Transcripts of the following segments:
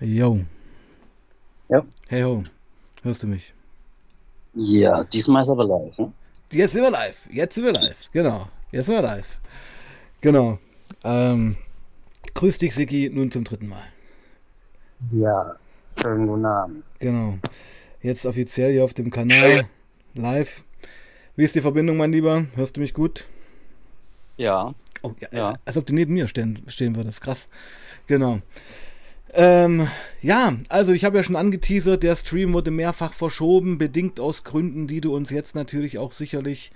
Yo. Ja. Hey ho, hörst du mich? Ja, diesmal ist aber live. Ne? Jetzt sind wir live. Jetzt sind wir live. Genau. Jetzt sind wir live. Genau. Ähm, grüß dich, Siki, nun zum dritten Mal. Ja, schönen guten Abend. Genau. Jetzt offiziell hier auf dem Kanal live. Wie ist die Verbindung, mein Lieber? Hörst du mich gut? Ja, Oh, ja, Ja. Als ob du neben mir stehen, stehen würdest. Krass. Genau. Ähm, ja, also ich habe ja schon angeteasert, der Stream wurde mehrfach verschoben, bedingt aus Gründen, die du uns jetzt natürlich auch sicherlich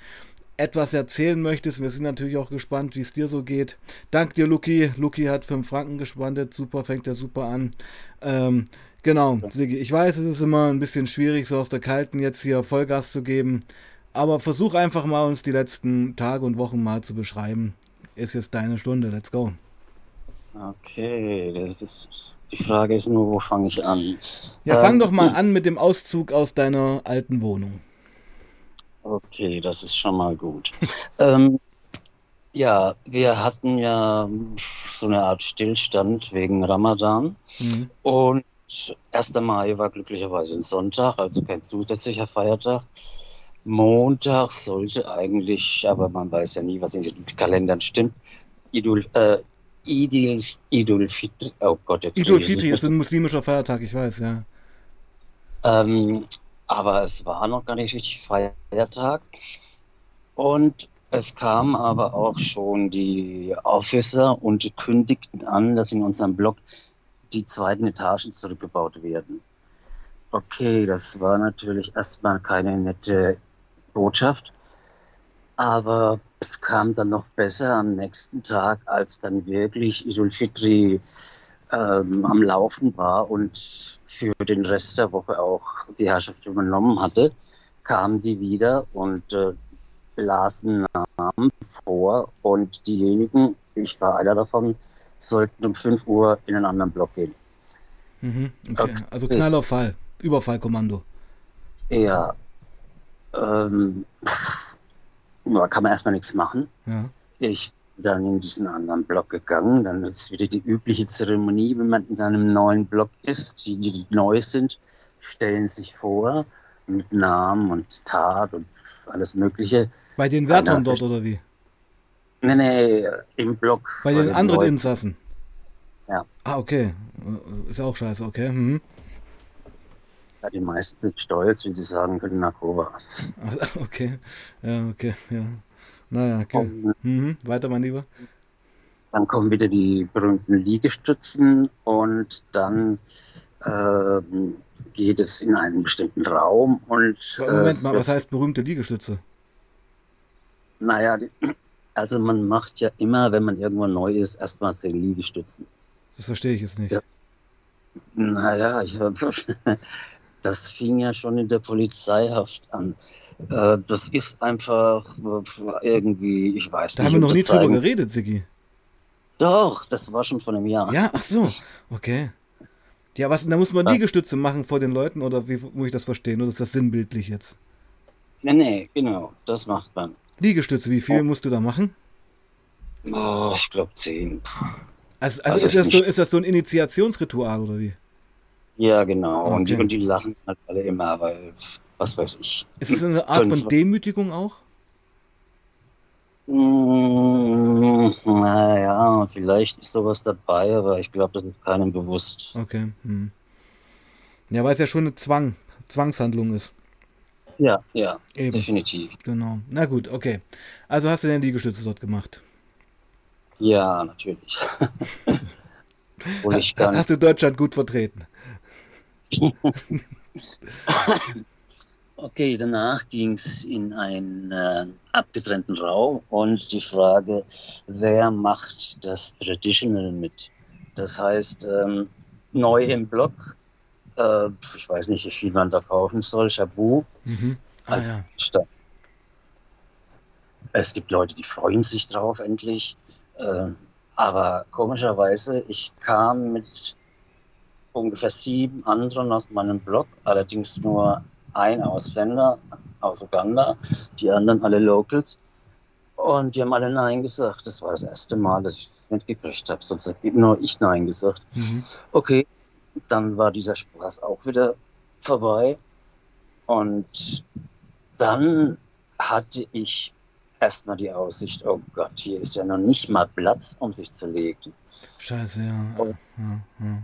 etwas erzählen möchtest. Wir sind natürlich auch gespannt, wie es dir so geht. Dank dir, Luki. Luki hat 5 Franken gespannt. Super, fängt er super an. Ähm, genau, Sigi, ich weiß, es ist immer ein bisschen schwierig, so aus der Kalten jetzt hier Vollgas zu geben. Aber versuch einfach mal uns die letzten Tage und Wochen mal zu beschreiben. Ist jetzt deine Stunde, let's go. Okay. Das ist, die Frage ist nur, wo fange ich an? Ja, Ähm, fang doch mal an mit dem Auszug aus deiner alten Wohnung. Okay, das ist schon mal gut. ähm, ja, wir hatten ja so eine Art Stillstand wegen Ramadan. Mhm. Und 1. Mai war glücklicherweise ein Sonntag, also kein zusätzlicher Feiertag. Montag sollte eigentlich, aber man weiß ja nie, was in den Kalendern stimmt, Idul, äh, Idil, Idul Fitr, oh Gott, jetzt Idul Fitri ist ein muslimischer Feiertag, ich weiß, ja. Ähm, aber es war noch gar nicht richtig Feiertag. Und es kamen aber auch schon die Officer und kündigten an, dass in unserem Block die zweiten Etagen zurückgebaut werden. Okay, das war natürlich erstmal keine nette Botschaft. Aber es kam dann noch besser am nächsten Tag, als dann wirklich Idul Fitri ähm, am Laufen war und für den Rest der Woche auch die Herrschaft übernommen hatte, kamen die wieder und äh, lasen Namen vor und diejenigen, ich war einer davon, sollten um 5 Uhr in einen anderen Block gehen. Mhm, okay. Also Knallerfall, Überfallkommando. Ja, ähm, da kann man erstmal nichts machen. Ja. Ich bin dann in diesen anderen Block gegangen. Dann ist wieder die übliche Zeremonie, wenn man in einem neuen Block ist. Die, die neu sind, stellen sich vor mit Namen und Tat und alles Mögliche. Bei den Wärtern dort oder wie? Nee, nee, im Block. Bei den den anderen Leuten. Insassen. Ja. Ah, okay. Ist auch scheiße, okay. Mhm. Ja, die meisten sind stolz, wenn sie sagen können, na Kuba. Okay. Ja, okay, ja. Naja, okay. Und Mhm. Weiter, mein Lieber. Dann kommen wieder die berühmten Liegestützen und dann ähm, geht es in einen bestimmten Raum und äh, Moment mal, was heißt berühmte Liegestütze? Naja, also man macht ja immer, wenn man irgendwo neu ist, erstmal zehn Liegestützen. Das verstehe ich jetzt nicht. Ja. Naja, ich das fing ja schon in der Polizeihaft an. Äh, Das ist einfach äh, irgendwie, ich weiß Da nicht, haben wir noch nie drüber geredet, Siggi. Doch, das war schon vor einem Jahr. Ja, ach so, okay. Ja, was, da muss man Ja. Liegestütze machen vor den Leuten oder wie muss ich das verstehen? Oder ist das sinnbildlich jetzt? Nee, nee, genau, das macht man. Liegestütze, wie viel musst du da machen? Oh, ich glaube zehn. Also, also, Also ist, das so, ist das so ein Initiationsritual oder wie? Ja, genau. Und, die, Okay. und die lachen halt alle immer, weil, was weiß ich. Ist es eine Art von Demütigung auch? Mm, Naja, vielleicht ist sowas dabei, aber ich glaube, das ist keinem bewusst. Okay. Hm. Ja, weil es ja schon eine Zwang, Zwangshandlung ist. Ja, ja, Eben. definitiv. Genau. Na gut, okay. Also hast du den Liegestütze dort gemacht. Ja, natürlich. Hast du Deutschland gut vertreten? Okay, danach ging es in einen äh, abgetrennten Raum und die Frage, wer macht das Traditional mit? Das heißt, ähm, neu im Block, äh, ich weiß nicht, wie viel man da kaufen soll, Shabu Mhm. Ah als ja. Stadt. Es gibt Leute, die freuen sich drauf endlich, äh, aber komischerweise, ich kam mit ungefähr sieben anderen aus meinem Block, allerdings nur ein Ausländer aus Uganda, die anderen alle Locals. Und die haben alle Nein gesagt. Das war das erste Mal, dass ich das mitgekriegt habe. Sonst habe nur ich Nein gesagt. Mhm. Okay, dann war dieser Spaß auch wieder vorbei. Und dann hatte ich erstmal die Aussicht, oh Gott, hier ist ja noch nicht mal Platz, um sich zu legen. Scheiße, ja. Und- ja, ja.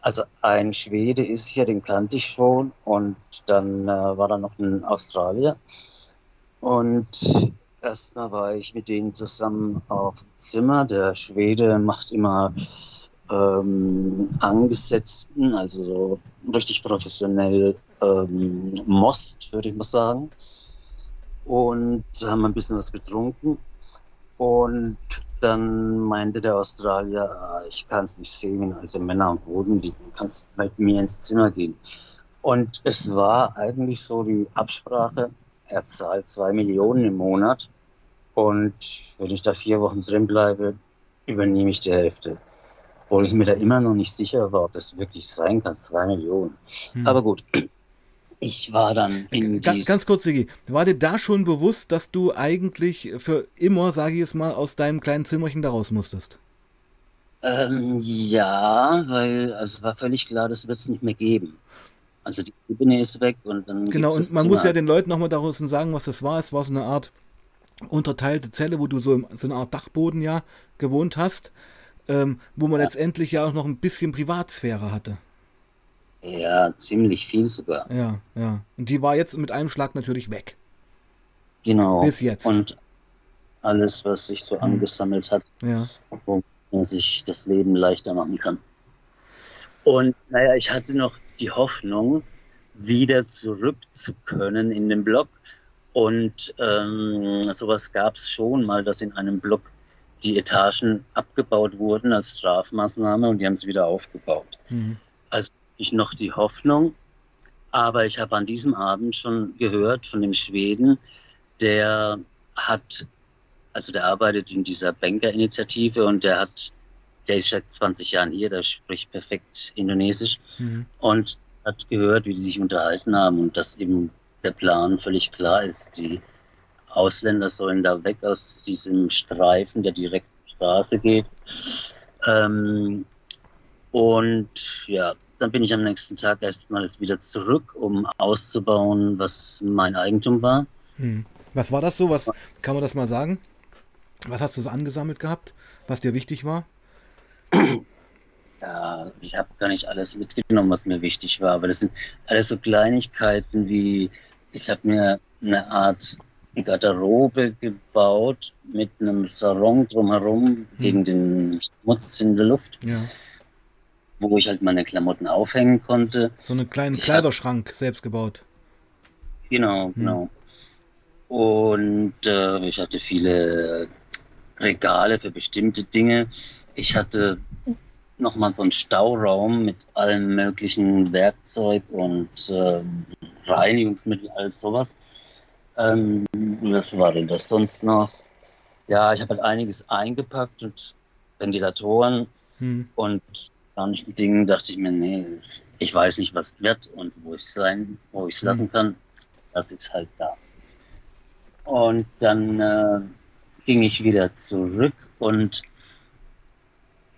Also ein Schwede ist hier, den kannte ich schon. Und dann äh, war da noch ein Australier. Und erstmal war ich mit denen zusammen auf dem Zimmer. Der Schwede macht immer ähm, Angesetzten, also so richtig professionell ähm, Most, würde ich mal sagen. Und haben ein bisschen was getrunken. Und dann meinte der Australier, "Ah, ich kann es nicht sehen, wenn alte Männer am Boden liegen. Du kannst mit mir ins Zimmer gehen. Und es war eigentlich so die Absprache, er zahlt zwei Millionen im Monat. Und wenn ich da vier Wochen drin bleibe, übernehme ich die Hälfte. Obwohl ich mir da immer noch nicht sicher war, ob das wirklich sein kann, zwei Millionen. Hm. Aber gut, ich war dann in Ga- die Ganz kurz, Sigi, war dir da schon bewusst, dass du eigentlich für immer, sage ich es mal, aus deinem kleinen Zimmerchen da raus musstest? Ähm, ja, weil also es war völlig klar, das wird es nicht mehr geben. Also die Ebene ist weg und dann Genau, und man muss ja den Leuten nochmal draußen sagen, was das war. Es war so eine Art unterteilte Zelle, wo du so, im, so eine Art Dachboden ja gewohnt hast, ähm, wo man letztendlich ja auch noch ein bisschen Privatsphäre hatte. Ja, ziemlich viel sogar. Ja, ja. Und die war jetzt mit einem Schlag natürlich weg. Genau. Bis jetzt. Und alles, was sich so Hm. angesammelt hat, Ja. wo man sich das Leben leichter machen kann. Und naja, ich hatte noch die Hoffnung, wieder zurück zu können in den Block. Und ähm, sowas gab es schon mal, dass in einem Block die Etagen abgebaut wurden als Strafmaßnahme und die haben es wieder aufgebaut. Mhm. Ich noch die Hoffnung, aber ich habe an diesem Abend schon gehört von dem Schweden, der hat, also der arbeitet in dieser Banker-Initiative und der hat, der ist seit 20 Jahren hier, der spricht perfekt Indonesisch Mhm. und hat gehört, wie die sich unterhalten haben und dass eben der Plan völlig klar ist. Die Ausländer sollen da weg aus diesem Streifen, der direkt zur Straße geht. Ähm, und ja, dann bin ich am nächsten Tag erstmals wieder zurück, um auszubauen, was mein Eigentum war. Mhm. Was war das so? Was kann man das mal sagen? Was hast du so angesammelt gehabt, was dir wichtig war? Ja, ich habe gar nicht alles mitgenommen, was mir wichtig war, aber das sind alles so Kleinigkeiten wie, ich habe mir eine Art Garderobe gebaut mit einem Sarong drumherum gegen den Schmutz in der Luft, Ja. Wo ich halt meine Klamotten aufhängen konnte. So einen kleinen Ich hab- Kleiderschrank selbst gebaut. Genau, genau. Und äh, ich hatte viele Regale für bestimmte Dinge. Ich hatte nochmal so einen Stauraum mit allem möglichen Werkzeug und ähm, Reinigungsmittel, alles sowas. Ähm, was war denn das sonst noch? Ja, ich habe halt einiges eingepackt und Ventilatoren Mhm. und manchen Dingen dachte ich mir, nee, ich weiß nicht, was wird und wo ich sein, wo ich es Mhm. lassen kann, lasse ich es halt da. Und dann äh, ging ich wieder zurück und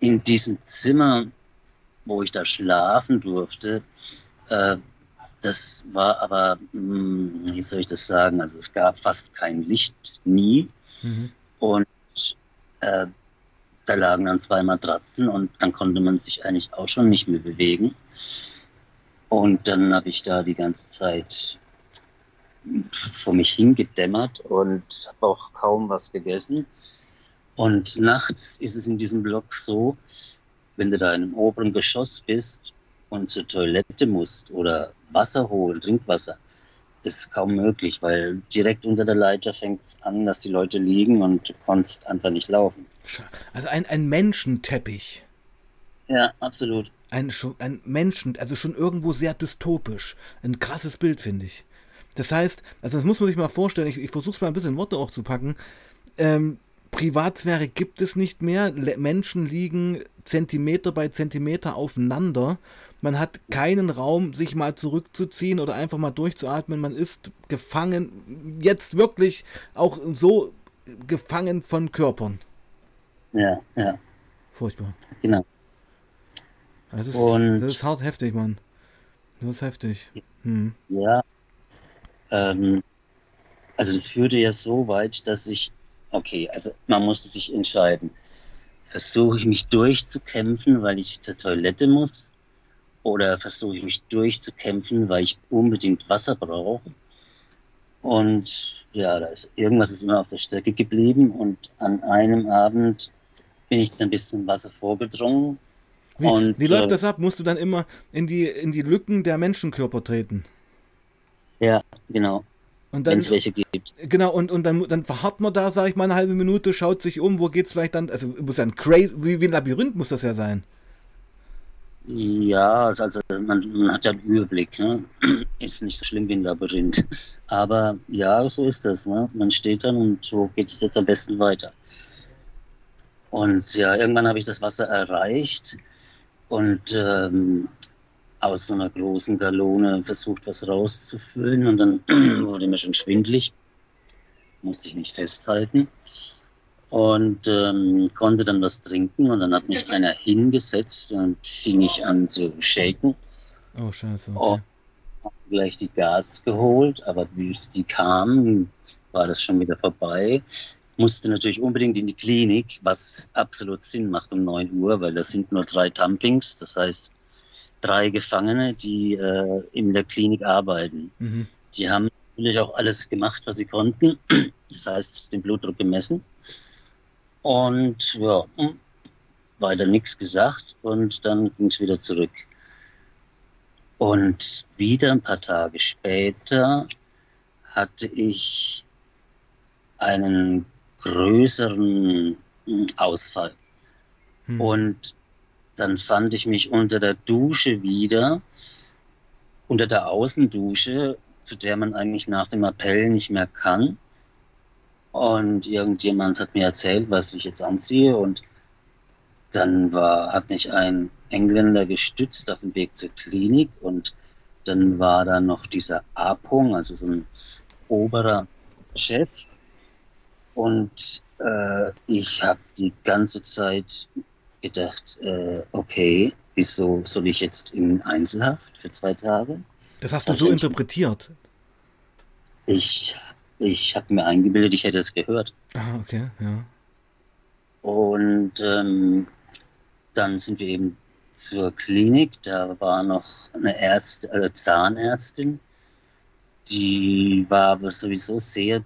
in diesem Zimmer, wo ich da schlafen durfte, äh, das war aber, mh, wie soll ich das sagen, also es gab fast kein Licht, nie. Mhm. Und äh, da lagen dann zwei Matratzen und dann konnte man sich eigentlich auch schon nicht mehr bewegen. Und dann habe ich da die ganze Zeit vor mich hingedämmert und habe auch kaum was gegessen. Und nachts ist es in diesem Block so, wenn du da in einem oberen Geschoss bist und zur Toilette musst oder Wasser holen, Trinkwasser, ist kaum möglich, weil direkt unter der Leiter fängt es an, dass die Leute liegen und du konntest einfach nicht laufen. Also ein, ein Menschenteppich. Ja, absolut. Ein, ein Menschen, also schon irgendwo sehr dystopisch. Ein krasses Bild, finde ich. Das heißt, also das muss man sich mal vorstellen, ich, ich versuche es mal ein bisschen in Worte auch zu packen. Ähm, Privatsphäre gibt es nicht mehr. Le Menschen liegen Zentimeter bei Zentimeter aufeinander. Man hat keinen Raum, sich mal zurückzuziehen oder einfach mal durchzuatmen. Man ist gefangen, jetzt wirklich auch so gefangen von Körpern. Ja, ja, Furchtbar. genau. Das ist, Und- das ist hart heftig, Mann. Das ist heftig. Hm. Ja. Ähm, also das führte ja so weit, dass ich, okay, also man musste sich entscheiden. Versuche ich mich durchzukämpfen, weil ich zur Toilette muss? Oder versuche ich mich durchzukämpfen, weil ich unbedingt Wasser brauche? Und ja, da ist irgendwas ist immer auf der Strecke geblieben und an einem Abend bin ich dann bis zum Wasser vorgedrungen. Wie, Und, wie läuft äh, das ab? Musst du dann immer in die, in die Lücken der Menschenkörper treten? Ja, genau, Und wenn dann, es welche gibt. genau, und, und dann, dann verharrt man da, sag ich mal, eine halbe Minute, schaut sich um, wo geht's vielleicht dann, also muss ein crazy, wie, wie ein Labyrinth muss das ja sein. Ja, also man, man hat ja einen Überblick. Ne? Ist nicht so schlimm wie ein Labyrinth. Aber ja, so ist das. Ne? Man steht dann und so geht es jetzt am besten weiter. Und ja, irgendwann habe ich das Wasser erreicht und ähm, aus so einer großen Galone versucht, was rauszufüllen. Und dann wurde mir schon schwindlig. Musste ich mich festhalten und ähm, konnte dann was trinken und dann hat mich einer hingesetzt und fing ich an zu shaken. Oh, scheiße. Oh. Okay. Hab gleich die Guards geholt, aber bis die kamen, war das schon wieder vorbei. Musste natürlich unbedingt in die Klinik, was absolut Sinn macht um 9 Uhr, weil das sind nur drei Dumpings, das heißt drei Gefangene, die äh, in der Klinik arbeiten. Mhm. Die haben natürlich auch alles gemacht, was sie konnten. Das heißt, den Blutdruck gemessen. Und ja, hm, weiter nichts gesagt und dann ging es wieder zurück. Und wieder ein paar Tage später hatte ich einen größeren hm, Ausfall. Hm. Und dann fand ich mich unter der Dusche wieder, unter der Außendusche, zu der man eigentlich nach dem Appell nicht mehr kann. Und irgendjemand hat mir erzählt, was ich jetzt anziehe. Und dann war, hat mich ein Engländer gestützt auf dem Weg zur Klinik. Und dann war da noch dieser Apung, also so ein oberer Chef. Und äh, ich habe die ganze Zeit gedacht, äh, okay, wieso soll ich jetzt in Einzelhaft für zwei Tage? das hast das du so er- interpretiert. Ich, ich habe mir eingebildet, ich hätte es gehört. Ah, okay, ja. Und ähm, dann sind wir eben zur Klinik. Da war noch eine Ärztin, also Zahnärztin, die war aber sowieso sehr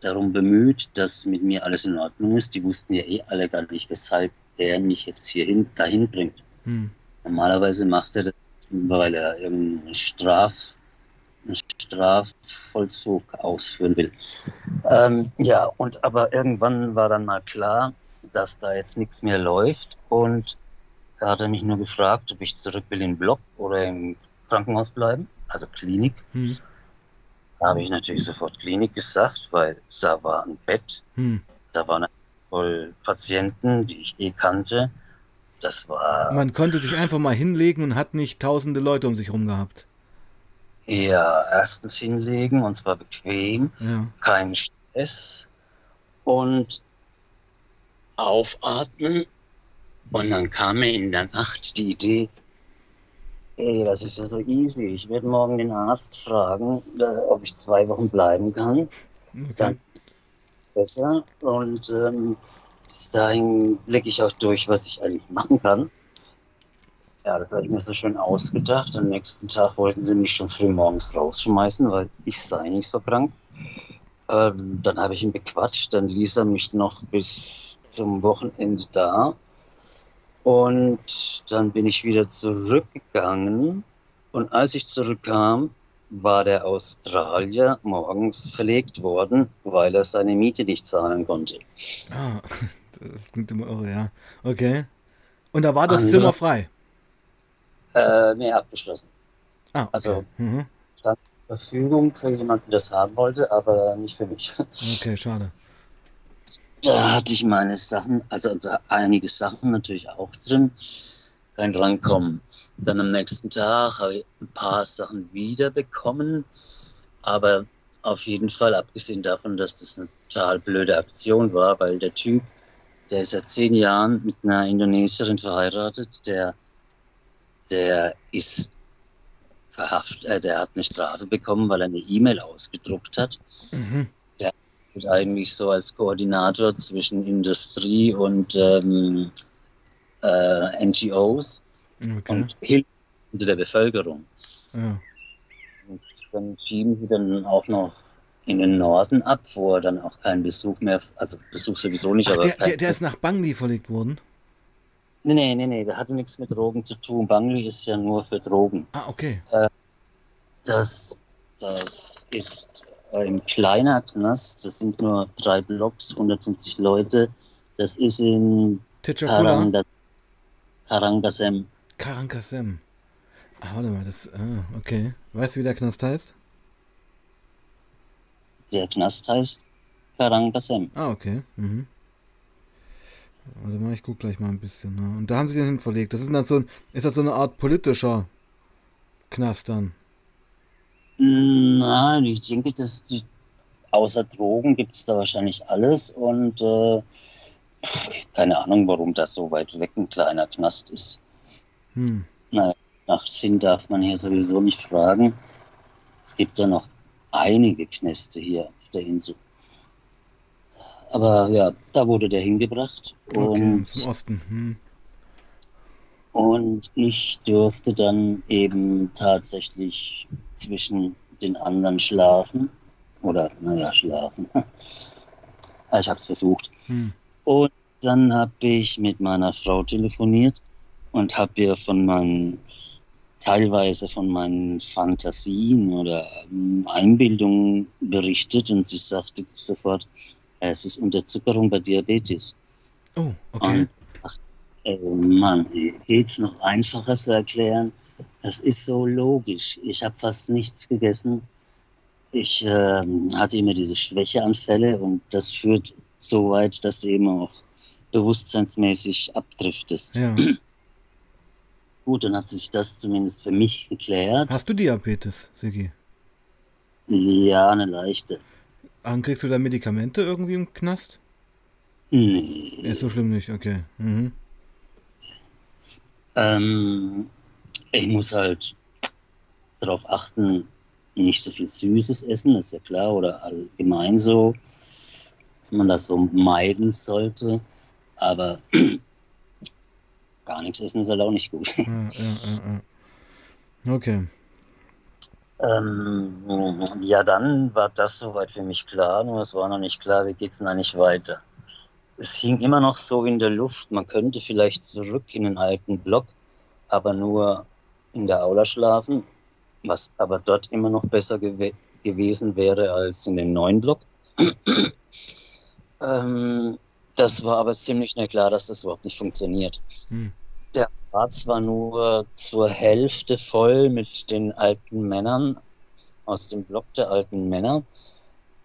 darum bemüht, dass mit mir alles in Ordnung ist. Die wussten ja eh alle gar nicht, weshalb er mich jetzt hierhin dahin bringt. Hm. Normalerweise macht er das, weil er irgendeinen Straf, Strafvollzug ausführen will. Ähm, ja, und aber irgendwann war dann mal klar, dass da jetzt nichts mehr läuft. Und da hat er mich nur gefragt, ob ich zurück will in den Block oder im Krankenhaus bleiben, also Klinik. Hm. Da habe ich natürlich sofort Klinik gesagt, weil da war ein Bett, Hm. da waren voll Patienten, die ich eh kannte. Das war Man konnte sich einfach mal hinlegen und hat nicht tausende Leute um sich rum gehabt. Ja, erstens hinlegen und zwar bequem, Ja. kein Stress und aufatmen. Und dann kam mir in der Nacht die Idee, ey, das ist ja so easy. Ich werde morgen den Arzt fragen, ob ich zwei Wochen bleiben kann. Okay. Dann besser. Und ähm, dahin blicke ich auch durch, was ich eigentlich machen kann. Ja, das habe ich mir so schön ausgedacht. Am nächsten Tag wollten sie mich schon früh morgens rausschmeißen, weil ich sei nicht so krank. Ähm, dann habe ich ihn bequatscht, dann ließ er mich noch bis zum Wochenende da. Und dann bin ich wieder zurückgegangen. Und als ich zurückkam, war der Australier morgens verlegt worden, weil er seine Miete nicht zahlen konnte. Ah, das klingt immer irre, ja. Okay. Und da war das Andere- Zimmer frei. Äh, nee, abgeschlossen. Ah, okay. Also- Mhm. Verfügung für jemanden, der das haben wollte, aber nicht für mich. Okay, schade. Da hatte ich meine Sachen, also einige Sachen natürlich auch drin, kein Rankommen. Dann am nächsten Tag habe ich ein paar Sachen wiederbekommen, aber auf jeden Fall, abgesehen davon, dass das eine total blöde Aktion war, weil der Typ, der ist seit zehn Jahren mit einer Indonesierin verheiratet, der der ist verhaftet, äh, der hat eine Strafe bekommen, weil er eine E-Mail ausgedruckt hat. Mhm. Der wird eigentlich so als Koordinator zwischen Industrie und ähm, äh, NGOs Okay. und Hilfe unter der Bevölkerung. Ja. Und dann schieben sie dann auch noch in den Norden ab, wo er dann auch keinen Besuch mehr, also Besuch sowieso nicht, Ach, aber der, der, der ist nach Bangli verlegt worden. Nee, nee, nee, nee, der hatte nichts mit Drogen zu tun. Bangli ist ja nur für Drogen. Ah, okay. Das, das ist ein kleiner Knast, das sind nur drei Blocks, 150 Leute. Das ist in. Karangas Karangasem. Karankasem. Ah, warte mal, das. Ah, okay. Weißt du, wie der Knast heißt? Der Knast heißt Karangasem. Ah, okay. Mhm. Warte mal, ich guck gleich mal ein bisschen. Ne? Und da haben sie den hin verlegt. Das ist dann so ein, ist das so eine Art politischer Knast dann? Nein, ich denke, dass die, außer Drogen gibt es da wahrscheinlich alles und äh, keine Ahnung, warum das so weit weg ein kleiner Knast ist. Hm. Nach Sinn darf man hier sowieso nicht fragen. Es gibt ja noch einige Knäste hier auf der Insel. Aber ja, da wurde der hingebracht Okay, und, zum Osten. Hm. und ich durfte dann eben tatsächlich zwischen den anderen schlafen. Oder, naja, schlafen. Ich habe es versucht. Hm. Und dann habe ich mit meiner Frau telefoniert und habe ihr von meinen, teilweise von meinen Fantasien oder Einbildungen berichtet und sie sagte sofort, es ist Unterzuckerung bei Diabetes. Oh, okay. Und ach, äh, Mann, geht's noch einfacher zu erklären? Das ist so logisch. Ich habe fast nichts gegessen. Ich ähm, hatte immer diese Schwächeanfälle und das führt so weit, dass du eben auch bewusstseinsmäßig abdriftest. Ja. Gut, dann hat sich das zumindest für mich geklärt. Hast du Diabetes, Sigi? Ja, eine leichte. Und kriegst du da Medikamente irgendwie im Knast? Nee. Ist so schlimm nicht, okay. Mhm. Ähm, ich muss halt darauf achten, nicht so viel Süßes essen, ist ja klar, oder allgemein so, dass man das so meiden sollte. Aber gar nichts essen ist halt auch nicht gut. Ja, ja, ja, ja. Okay. Ähm, ja, dann war das soweit für mich klar, nur es war noch nicht klar, wie geht's denn eigentlich weiter. Es hing immer noch so in der Luft, man könnte vielleicht zurück in den alten Block, aber nur in der Aula schlafen, was aber dort immer noch besser gew gewesen wäre als in dem neuen Block. ähm, das war aber ziemlich schnell klar, dass das überhaupt nicht funktioniert. Hm. Der war zwar nur zur Hälfte voll mit den alten Männern aus dem Block der alten Männer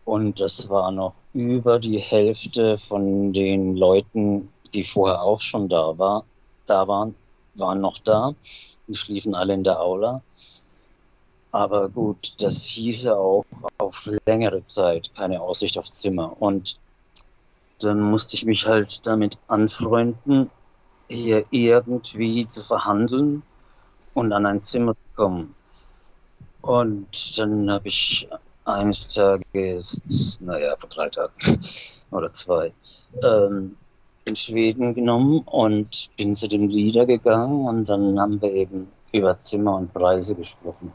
und das war noch über die Hälfte von den Leuten, die vorher auch schon da war, da waren, waren noch da. Die schliefen alle in der Aula. Aber gut, das hieße auch auf längere Zeit keine Aussicht auf Zimmer. Und dann musste ich mich halt damit anfreunden, hier irgendwie zu verhandeln und an ein Zimmer zu kommen. Und dann habe ich eines Tages, naja, vor drei Tagen oder zwei, ähm, in Schweden genommen und bin zu dem Leader gegangen und dann haben wir eben über Zimmer und Preise gesprochen.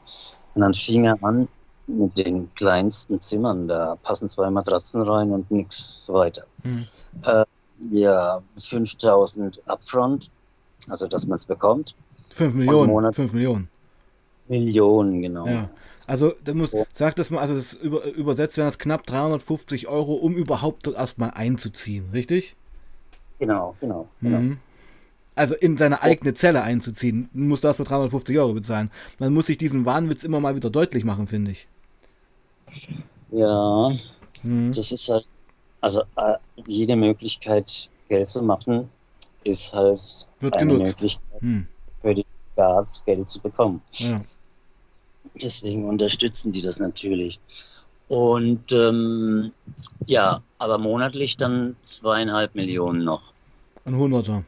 Und dann fing er an mit den kleinsten Zimmern, da passen zwei Matratzen rein und nichts weiter. Hm. Äh, ja, 5000 upfront, also dass man es bekommt. 5 Millionen. Monat- 5 Millionen. Millionen, genau. Ja. Also, da muss, sag das mal, also das über, übersetzt wären das knapp 350 Euro, um überhaupt erstmal einzuziehen, richtig? Genau, genau. genau. Mhm. Also in seine eigene Zelle einzuziehen, muss das mit 350 Euro bezahlen. Man muss sich diesen Wahnwitz immer mal wieder deutlich machen, finde ich. Ja, Mhm. das ist halt, also äh, jede Möglichkeit, Geld zu machen, ist halt Wird eine genutzt. Möglichkeit Hm. für die Staats, Geld zu bekommen. Ja. Deswegen unterstützen die das natürlich. Und ähm, ja, aber monatlich dann zweieinhalb Millionen noch. Ein Hunderter.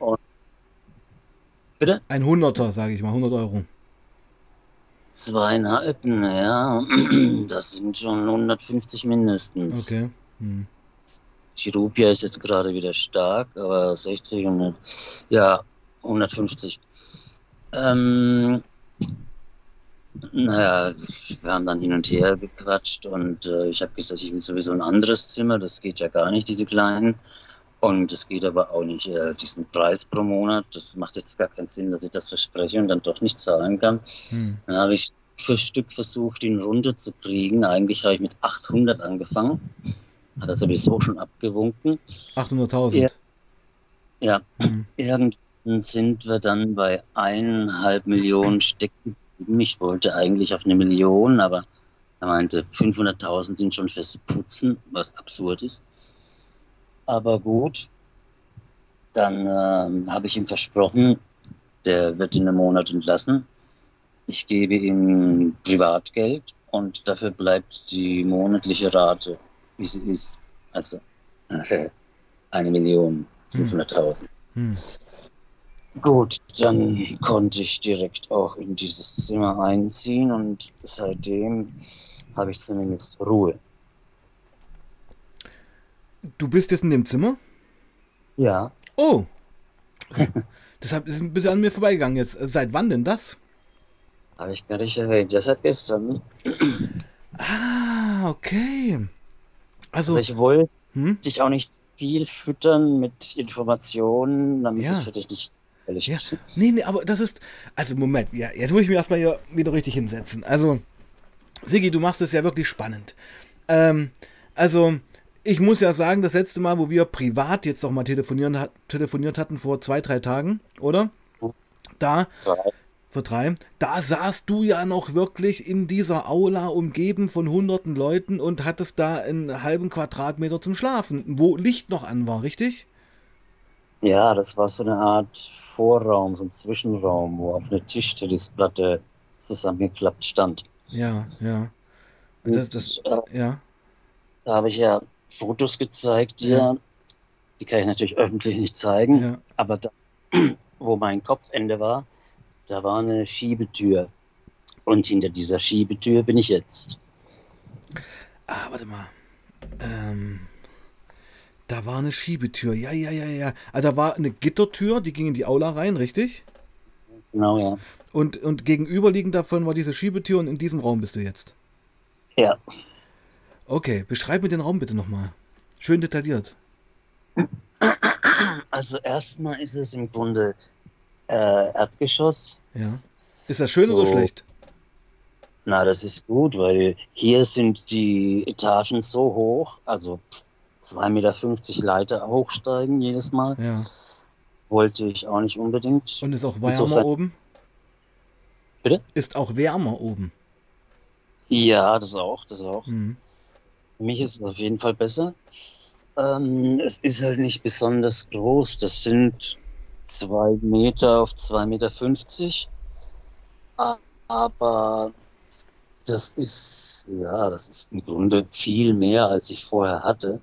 Bitte? Ein Hunderter, sage ich mal, 100 Euro. Zweieinhalb, naja, das sind schon 150 mindestens. Okay. Hm. Die Rupia ist jetzt gerade wieder stark, aber 60, 100, ja, 150. Ähm, naja, wir haben dann hin und her gequatscht und äh, ich habe gesagt, ich will sowieso ein anderes Zimmer, das geht ja gar nicht, diese kleinen. Und es geht aber auch nicht, äh, diesen Preis pro Monat, das macht jetzt gar keinen Sinn, dass ich das verspreche und dann doch nicht zahlen kann. Hm. Dann habe ich für Stück versucht, ihn runterzukriegen. Eigentlich habe ich mit 800 angefangen. Hat er sowieso schon abgewunken. 800.000. Ja. Ja, Hm. irgendwann sind wir dann bei eineinhalb Millionen stecken. Ich wollte eigentlich auf eine Million, aber er meinte, 500.000 sind schon fürs Putzen, was absurd ist. Aber gut, dann ähm, habe ich ihm versprochen, der wird in einem Monat entlassen. Ich gebe ihm Privatgeld und dafür bleibt die monatliche Rate, wie sie ist. Also äh, eine Million, 500.000. Hm. Gut, dann konnte ich direkt auch in dieses Zimmer einziehen und seitdem habe ich zumindest Ruhe. Du bist jetzt in dem Zimmer? Ja, Oh. Deshalb ist ein bisschen an mir vorbeigegangen jetzt. Seit wann denn das? habe ich gar nicht erwähnt. Ja, seit gestern. Ah, okay. Also, Also ich wollte hm? dich auch nicht viel füttern mit Informationen, damit Ja. es für dich nicht ehrlich Ja. ist. Nee, nee, aber das ist. Also, Moment, ja, jetzt muss ich mich erstmal hier wieder richtig hinsetzen. Also, Sigi, du machst es ja wirklich spannend. Ähm, also, ich muss ja sagen, das letzte Mal, wo wir privat jetzt noch mal telefonieren, telefoniert hatten, vor zwei, drei Tagen, oder? Da, vor drei, da saßt du ja noch wirklich in dieser Aula umgeben von hunderten Leuten und hattest da einen halben Quadratmeter zum Schlafen, wo Licht noch an war, richtig? Ja, das war so eine Art Vorraum, so ein Zwischenraum, wo auf einer Tischtennisplatte zusammengeklappt stand. Ja, ja. Und, Das, das, äh, ja. Da habe ich ja Fotos gezeigt dir. Ja. Die kann ich natürlich öffentlich nicht zeigen. Ja. Aber da, wo mein Kopfende war, da war eine Schiebetür. Und hinter dieser Schiebetür bin ich jetzt. Ah, warte mal. Ähm, da war eine Schiebetür. Ja, ja, ja, ja. Ah, da war eine Gittertür, die ging in die Aula rein, richtig? Genau, ja. Und, und gegenüberliegend davon war diese Schiebetür und in diesem Raum bist du jetzt. Ja. Okay, beschreib mir den Raum bitte nochmal. Schön detailliert. Also erstmal ist es im Grunde äh, Erdgeschoss. Ja. Ist das schön So. oder schlecht? Na, das ist gut, weil hier sind die Etagen so hoch, also 2,50 Meter Leiter hochsteigen jedes Mal. Ja. Wollte ich auch nicht unbedingt. Und ist auch wärmer Insofern- oben? Bitte? Ist auch wärmer oben. Ja, das auch, das auch. Mhm. Für mich ist es auf jeden Fall besser. Ähm, es ist halt nicht besonders groß. Das sind zwei Meter auf 2,50 Meter. A- Aber das ist, ja, das ist im Grunde viel mehr, als ich vorher hatte,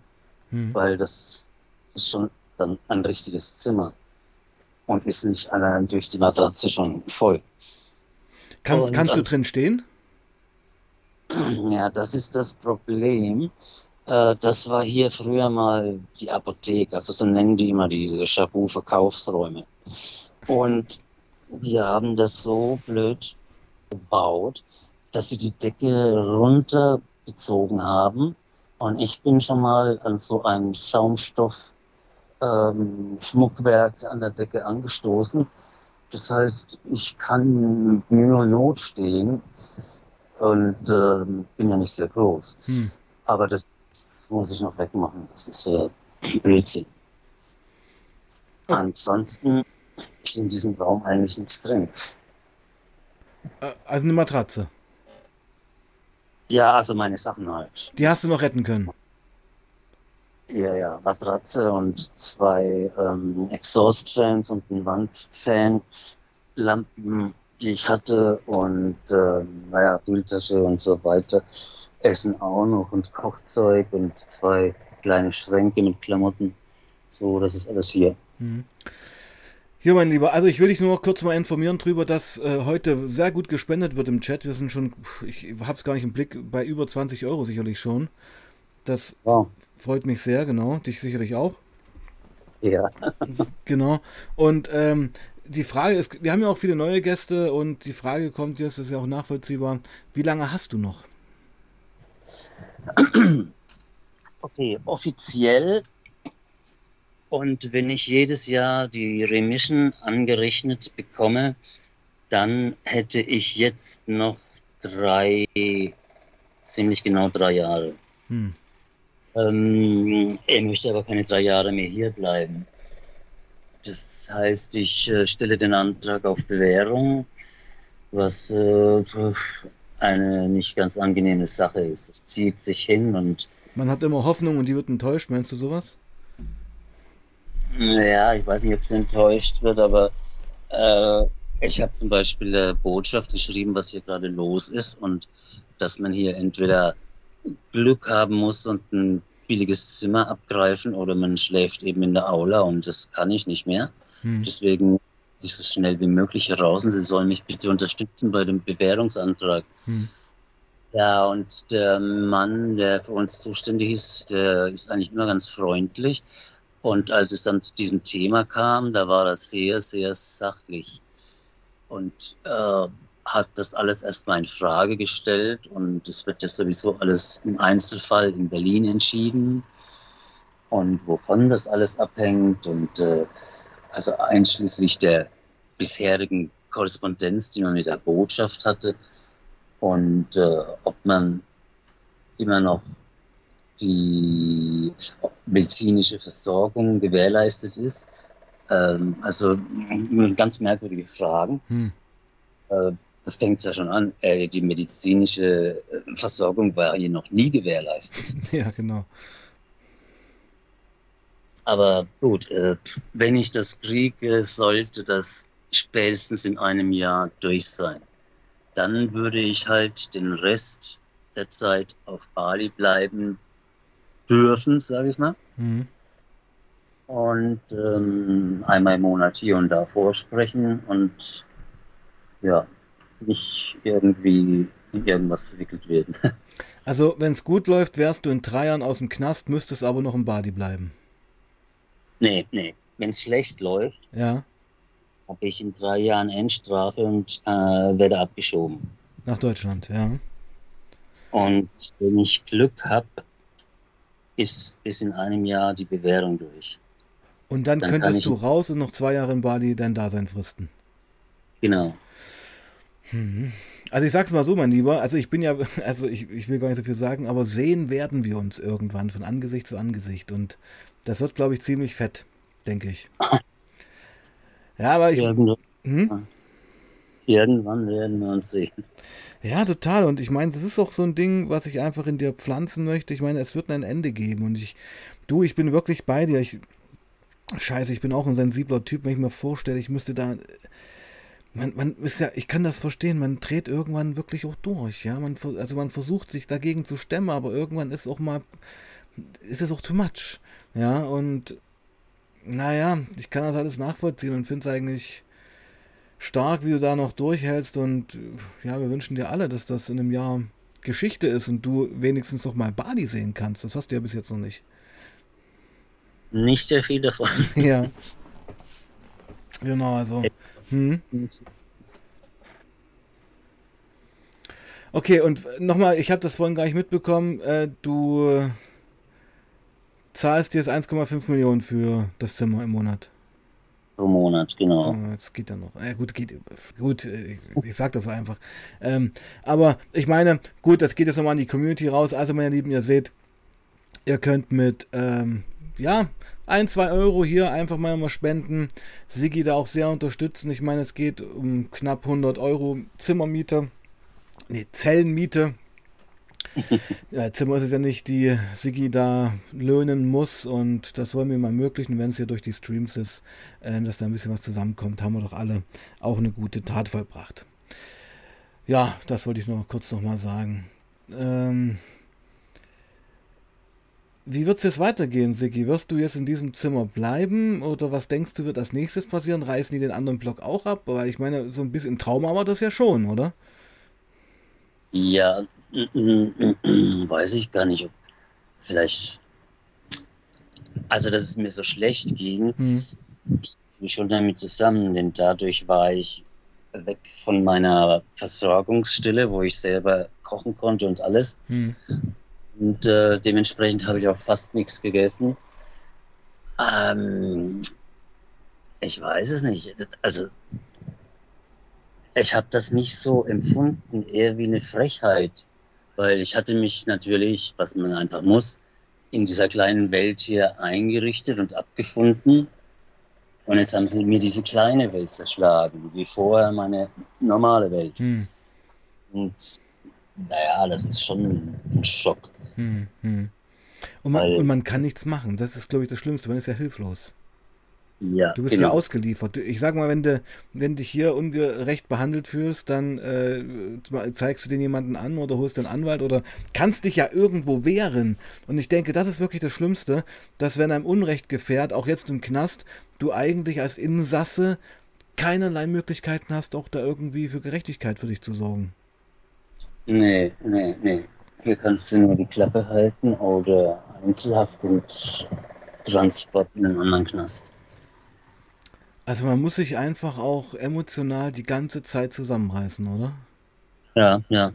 Mhm. weil das ist schon dann ein richtiges Zimmer und ist nicht allein durch die Matratze schon voll. Kannst, und kannst du drin stehen? Ja, das ist das Problem. Äh, das war hier früher mal die Apotheke, also so nennen die immer diese Schabu-Verkaufsräume. Und wir haben das so blöd gebaut, dass sie die Decke runtergezogen haben. Und ich bin schon mal an so ein Schaumstoff ähm, Schmuckwerk an der Decke angestoßen. Das heißt, ich kann mit Mühe und Not stehen und ähm, bin ja nicht sehr groß. Hm. Aber das, das muss ich noch wegmachen. Das ist ja Blödsinn. Ansonsten ist in diesem Raum eigentlich nichts drin. Äh, Also eine Matratze. Ja, also meine Sachen halt. Die hast du noch retten können. Ja, ja, Matratze und zwei ähm, Exhaust-Fans und ein Wandfan, Lampen, die ich hatte und ähm, naja, Kühltasche und so weiter. Essen auch noch und Kochzeug und zwei kleine Schränke mit Klamotten. So, das ist alles hier. Mhm. Ja, mein Lieber, also ich will dich nur kurz mal informieren darüber, dass äh, heute sehr gut gespendet wird im Chat. Wir sind schon, ich habe es gar nicht im Blick, bei über 20 Euro sicherlich schon. Das wow. freut mich sehr, genau. Dich sicherlich auch. Ja. genau. Und ähm, die Frage ist, wir haben ja auch viele neue Gäste und die Frage kommt jetzt, ist ja auch nachvollziehbar, wie lange hast du noch? Okay, offiziell und wenn ich jedes Jahr die Remission angerechnet bekomme, dann hätte ich jetzt noch drei, ziemlich genau drei Jahre. Hm. Ähm, er möchte aber keine drei Jahre mehr hier bleiben. Das heißt, ich äh, stelle den Antrag auf Bewährung, was äh, eine nicht ganz angenehme Sache ist. Das zieht sich hin und. Man hat immer Hoffnung und die wird enttäuscht, meinst du sowas? Ja, ich weiß nicht, ob es enttäuscht wird, aber äh, ich habe zum Beispiel der Botschaft geschrieben, was hier gerade los ist und dass man hier entweder Glück haben muss und ein billiges Zimmer abgreifen oder man schläft eben in der Aula und das kann ich nicht mehr. Hm. Deswegen sich so schnell wie möglich heraus und Sie sollen mich bitte unterstützen bei dem Bewährungsantrag. Hm. Ja, und der Mann, der für uns zuständig ist, der ist eigentlich immer ganz freundlich. Und als es dann zu diesem Thema kam, da war er sehr, sehr sachlich und äh, hat das alles erstmal in Frage gestellt. Und es wird ja sowieso alles im Einzelfall in Berlin entschieden und wovon das alles abhängt. Und äh, also einschließlich der bisherigen Korrespondenz, die man mit der Botschaft hatte. Und äh, ob man immer noch die medizinische Versorgung gewährleistet ist. Ähm, also ganz merkwürdige Fragen. Hm. Äh, das fängt ja schon an. Äh, die medizinische äh, Versorgung war hier noch nie gewährleistet. Ja, genau. Aber gut, äh, wenn ich das kriege, sollte das spätestens in einem Jahr durch sein. Dann würde ich halt den Rest der Zeit auf Bali bleiben, dürfen, sage ich mal. Mhm. Und ähm, einmal im Monat hier und da vorsprechen und ja, nicht irgendwie in irgendwas verwickelt werden. Also, wenn es gut läuft, wärst du in drei Jahren aus dem Knast, müsstest aber noch im Badi bleiben. Nee, nee. Wenn es schlecht läuft, ja. habe ich in drei Jahren Endstrafe und äh, werde abgeschoben. Nach Deutschland, ja. Und wenn ich Glück habe, ist bis in einem Jahr die Bewährung durch. Und dann, dann könntest du raus und noch zwei Jahre in Bali dein Dasein fristen. Genau. Hm. Also ich sag's mal so, mein Lieber, also ich bin ja, also ich, ich will gar nicht so viel sagen, aber sehen werden wir uns irgendwann von Angesicht zu Angesicht und das wird, glaube ich, ziemlich fett, denke ich. Ja, aber ich. Irgendwann, hm? irgendwann werden wir uns sehen. Ja, total. Und ich meine, das ist auch so ein Ding, was ich einfach in dir pflanzen möchte. Ich meine, es wird ein Ende geben. Und ich, du, ich bin wirklich bei dir. Ich, scheiße, ich bin auch ein sensibler Typ, wenn ich mir vorstelle, ich müsste da. Man, man ist ja, ich kann das verstehen, man dreht irgendwann wirklich auch durch, ja. Man, also man versucht sich dagegen zu stemmen, aber irgendwann ist auch mal, ist es auch too much. Ja, und naja, ich kann das alles nachvollziehen und finde es eigentlich stark, wie du da noch durchhältst. Und ja, wir wünschen dir alle, dass das in einem Jahr Geschichte ist und du wenigstens noch mal Bali sehen kannst. Das hast du ja bis jetzt noch nicht. Nicht sehr viel davon. ja. Genau, also. Hm. Okay, und nochmal, ich habe das vorhin gar nicht mitbekommen. Äh, du zahlst jetzt 1,5 Millionen für das Zimmer im Monat pro Monat, genau. das geht dann noch. Ja, gut, geht, gut, ich, ich sag das einfach. Ähm, aber ich meine, gut, das geht jetzt nochmal an die Community raus. Also, meine Lieben, ihr seht, ihr könnt mit, ähm, ja, ein, zwei Euro hier einfach mal, mal spenden. Sigi da auch sehr unterstützen. Ich meine, es geht um knapp 100 Euro Zimmermiete. Nee, Zellenmiete. ja, Zimmer ist es ja nicht, die Sigi da löhnen muss und das wollen wir mal ermöglichen, wenn es hier durch die Streams ist, äh, dass da ein bisschen was zusammenkommt, haben wir doch alle auch eine gute Tat vollbracht. Ja, das wollte ich noch kurz nochmal sagen. Ähm, Wie wird es jetzt weitergehen, Sigi? Wirst du jetzt in diesem Zimmer bleiben oder was denkst du, wird als nächstes passieren? Reißen die den anderen Block auch ab? Weil ich meine, so ein bisschen im Traum war das ja schon, oder? Ja, weiß ich gar nicht. Vielleicht, also dass es mir so schlecht ging, hm. ich schon damit zusammen, denn dadurch war ich weg von meiner Versorgungsstille, wo ich selber kochen konnte und alles. Hm. Und äh, dementsprechend habe ich auch fast nichts gegessen. Ähm, ich weiß es nicht. Also, ich habe das nicht so empfunden, eher wie eine Frechheit. Weil ich hatte mich natürlich, was man einfach muss, in dieser kleinen Welt hier eingerichtet und abgefunden. Und jetzt haben sie mir diese kleine Welt zerschlagen, wie vorher meine normale Welt. Hm. Und naja, das ist schon ein Schock. Hm, hm. Und, man, und, man, kann nichts machen. Das ist, glaube ich, das Schlimmste. Man ist ja hilflos. Ja, du bist genau. ja ausgeliefert. Ich sag mal, wenn du wenn dich hier ungerecht behandelt fühlst, dann äh, zeigst du den jemanden an oder holst den Anwalt oder kannst dich ja irgendwo wehren. Und ich denke, das ist wirklich das Schlimmste, dass wenn einem Unrecht gefährt, auch jetzt im Knast, du eigentlich als Insasse keinerlei Möglichkeiten hast, auch da irgendwie für Gerechtigkeit für dich zu sorgen. Nee, nee, nee. Hier kannst du nur die Klappe halten oder Einzelhaft und Transport in einen anderen Knast. Also man muss sich einfach auch emotional die ganze Zeit zusammenreißen, oder? Ja, ja.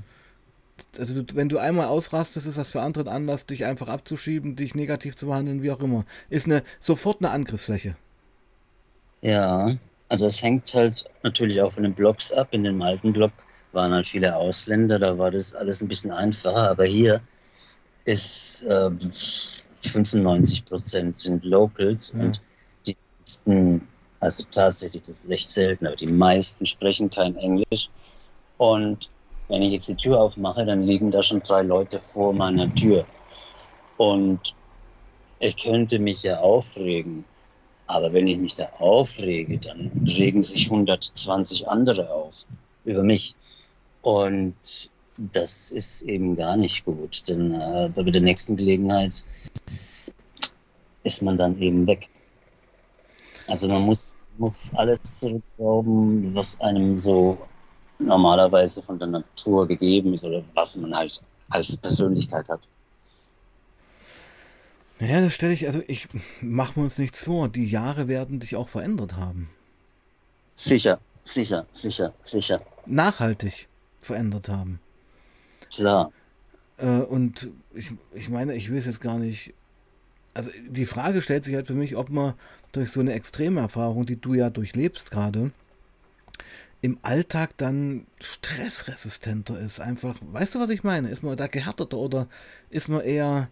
Also du, wenn du einmal ausrastest, ist das für andere Anlass, dich einfach abzuschieben, dich negativ zu behandeln, wie auch immer. Ist eine sofort eine Angriffsfläche. Ja, also es hängt halt natürlich auch von den Blocks ab. In dem alten Block waren halt viele Ausländer, da war das alles ein bisschen einfacher, aber hier ist äh, 95 Prozent sind Locals ja. und die meisten also tatsächlich, das ist echt selten, aber die meisten sprechen kein Englisch. Und wenn ich jetzt die Tür aufmache, dann liegen da schon drei Leute vor meiner Tür. Und ich könnte mich ja aufregen, aber wenn ich mich da aufrege, dann regen sich 120 andere auf über mich. Und das ist eben gar nicht gut, denn äh, bei der nächsten Gelegenheit ist man dann eben weg. Also man muss, muss alles zurückglauben, was einem so normalerweise von der Natur gegeben ist oder was man halt als Persönlichkeit hat. Ja, das stelle ich, also ich mache mir uns nichts vor. Die Jahre werden dich auch verändert haben. Sicher, sicher, sicher, sicher. Nachhaltig verändert haben. Klar. Äh, und ich, ich meine, ich will es jetzt gar nicht also die Frage stellt sich halt für mich, ob man durch so eine extreme Erfahrung, die du ja durchlebst gerade, im Alltag dann stressresistenter ist. Einfach, weißt du, was ich meine? Ist man da gehärteter oder ist man eher